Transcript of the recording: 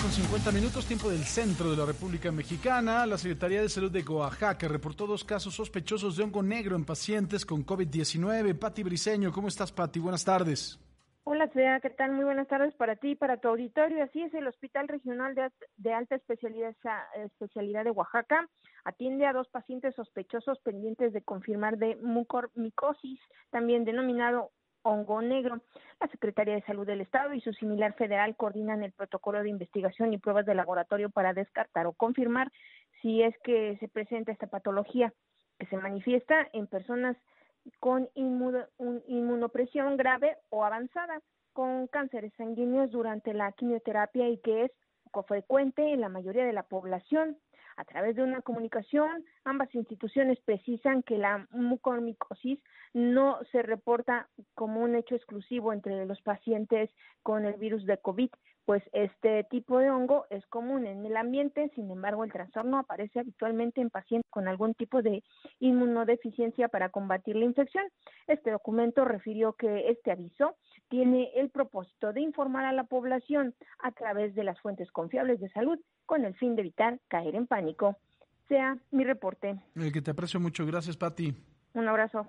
con 50 minutos, tiempo del centro de la República Mexicana. La Secretaría de Salud de Oaxaca reportó dos casos sospechosos de hongo negro en pacientes con COVID-19. Pati Briseño, ¿cómo estás, Pati? Buenas tardes. Hola, Svea, ¿qué tal? Muy buenas tardes para ti y para tu auditorio. Así es, el Hospital Regional de, de Alta especialidad, especialidad de Oaxaca atiende a dos pacientes sospechosos pendientes de confirmar de mucormicosis, también denominado hongo negro. La Secretaría de Salud del Estado y su similar federal coordinan el protocolo de investigación y pruebas de laboratorio para descartar o confirmar si es que se presenta esta patología que se manifiesta en personas con inmunopresión grave o avanzada, con cánceres sanguíneos durante la quimioterapia y que es poco frecuente en la mayoría de la población. A través de una comunicación, ambas instituciones precisan que la mucormicosis no se reporta como un hecho exclusivo entre los pacientes con el virus de COVID, pues este tipo de hongo es común en el ambiente, sin embargo el trastorno aparece habitualmente en pacientes con algún tipo de inmunodeficiencia para combatir la infección. Este documento refirió que este aviso tiene el propósito de informar a la población a través de las fuentes confiables de salud con el fin de evitar caer en pánico. Sea mi reporte. El que te aprecio mucho. Gracias, Pati. Un abrazo.